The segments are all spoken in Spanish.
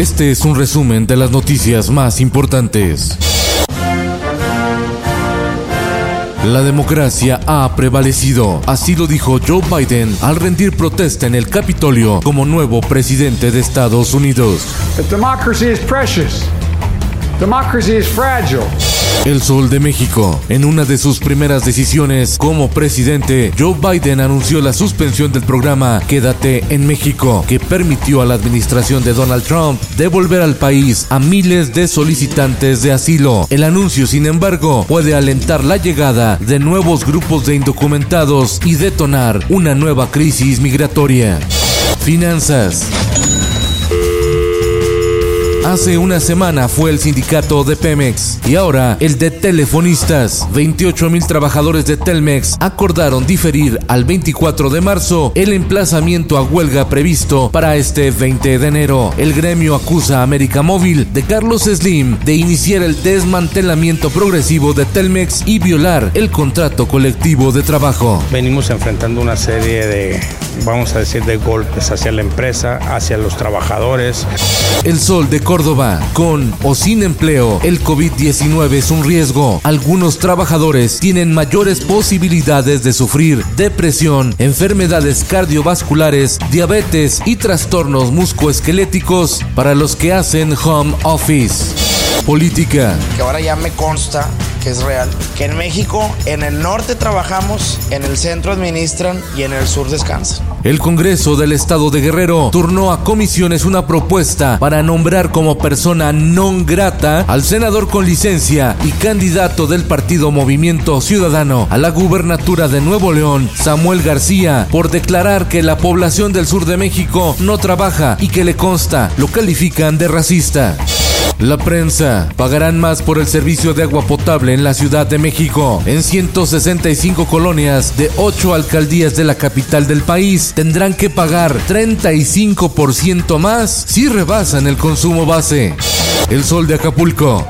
Este es un resumen de las noticias más importantes. La democracia ha prevalecido, así lo dijo Joe Biden al rendir protesta en el Capitolio como nuevo presidente de Estados Unidos. Democracy is precious. Democracy is fragile. El Sol de México. En una de sus primeras decisiones como presidente, Joe Biden anunció la suspensión del programa Quédate en México, que permitió a la administración de Donald Trump devolver al país a miles de solicitantes de asilo. El anuncio, sin embargo, puede alentar la llegada de nuevos grupos de indocumentados y detonar una nueva crisis migratoria. Finanzas. Hace una semana fue el sindicato de Pemex y ahora el de telefonistas. 28 mil trabajadores de Telmex acordaron diferir al 24 de marzo el emplazamiento a huelga previsto para este 20 de enero. El gremio acusa a América Móvil de Carlos Slim de iniciar el desmantelamiento progresivo de Telmex y violar el contrato colectivo de trabajo. Venimos enfrentando una serie de, vamos a decir, de golpes hacia la empresa, hacia los trabajadores. El sol de Córdoba, con o sin empleo, el COVID-19 es un riesgo. Algunos trabajadores tienen mayores posibilidades de sufrir depresión, enfermedades cardiovasculares, diabetes y trastornos muscoesqueléticos para los que hacen home office. Política. que ahora ya me consta que es real, que en México, en el norte trabajamos, en el centro administran y en el sur descansan. El Congreso del Estado de Guerrero turnó a comisiones una propuesta para nombrar como persona non grata al senador con licencia y candidato del partido Movimiento Ciudadano a la gubernatura de Nuevo León, Samuel García, por declarar que la población del sur de México no trabaja y que le consta, lo califican de racista. La prensa pagarán más por el servicio de agua potable en la Ciudad de México. En 165 colonias de 8 alcaldías de la capital del país tendrán que pagar 35% más si rebasan el consumo base. El sol de Acapulco.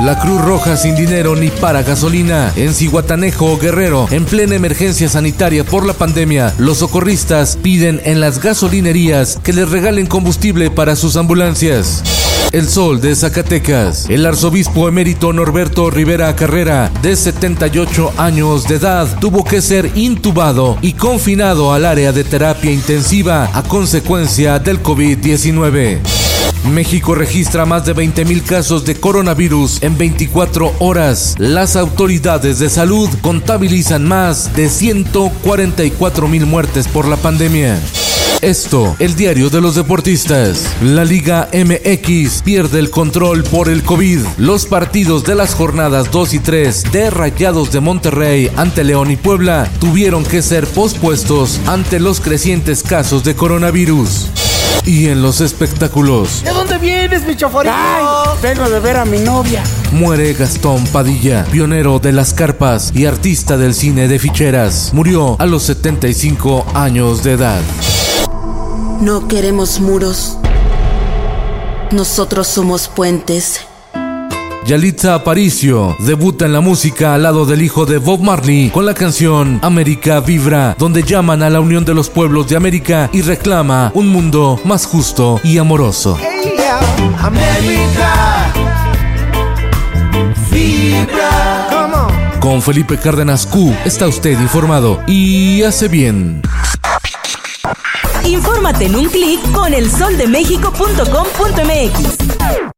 La Cruz Roja sin dinero ni para gasolina. En Cihuatanejo, Guerrero, en plena emergencia sanitaria por la pandemia, los socorristas piden en las gasolinerías que les regalen combustible para sus ambulancias. El Sol de Zacatecas. El arzobispo emérito Norberto Rivera Carrera, de 78 años de edad, tuvo que ser intubado y confinado al área de terapia intensiva a consecuencia del COVID-19. México registra más de 20.000 casos de coronavirus en 24 horas. Las autoridades de salud contabilizan más de 144.000 muertes por la pandemia. Esto, el diario de los deportistas. La Liga MX pierde el control por el COVID. Los partidos de las jornadas 2 y 3 de Rayados de Monterrey ante León y Puebla tuvieron que ser pospuestos ante los crecientes casos de coronavirus. Y en los espectáculos, ¿De dónde vienes, mi choforito? vengo de ver a mi novia. muere Gastón Padilla, pionero de las carpas y artista del cine de ficheras. Murió a los 75 años de edad. No queremos muros. Nosotros somos puentes. Yalitza Aparicio debuta en la música al lado del hijo de Bob Marley con la canción América Vibra, donde llaman a la unión de los pueblos de América y reclama un mundo más justo y amoroso. América. Vibra. Con Felipe Cárdenas Q está usted informado y hace bien. Infórmate en un clic con elsoldemexico.com.mx.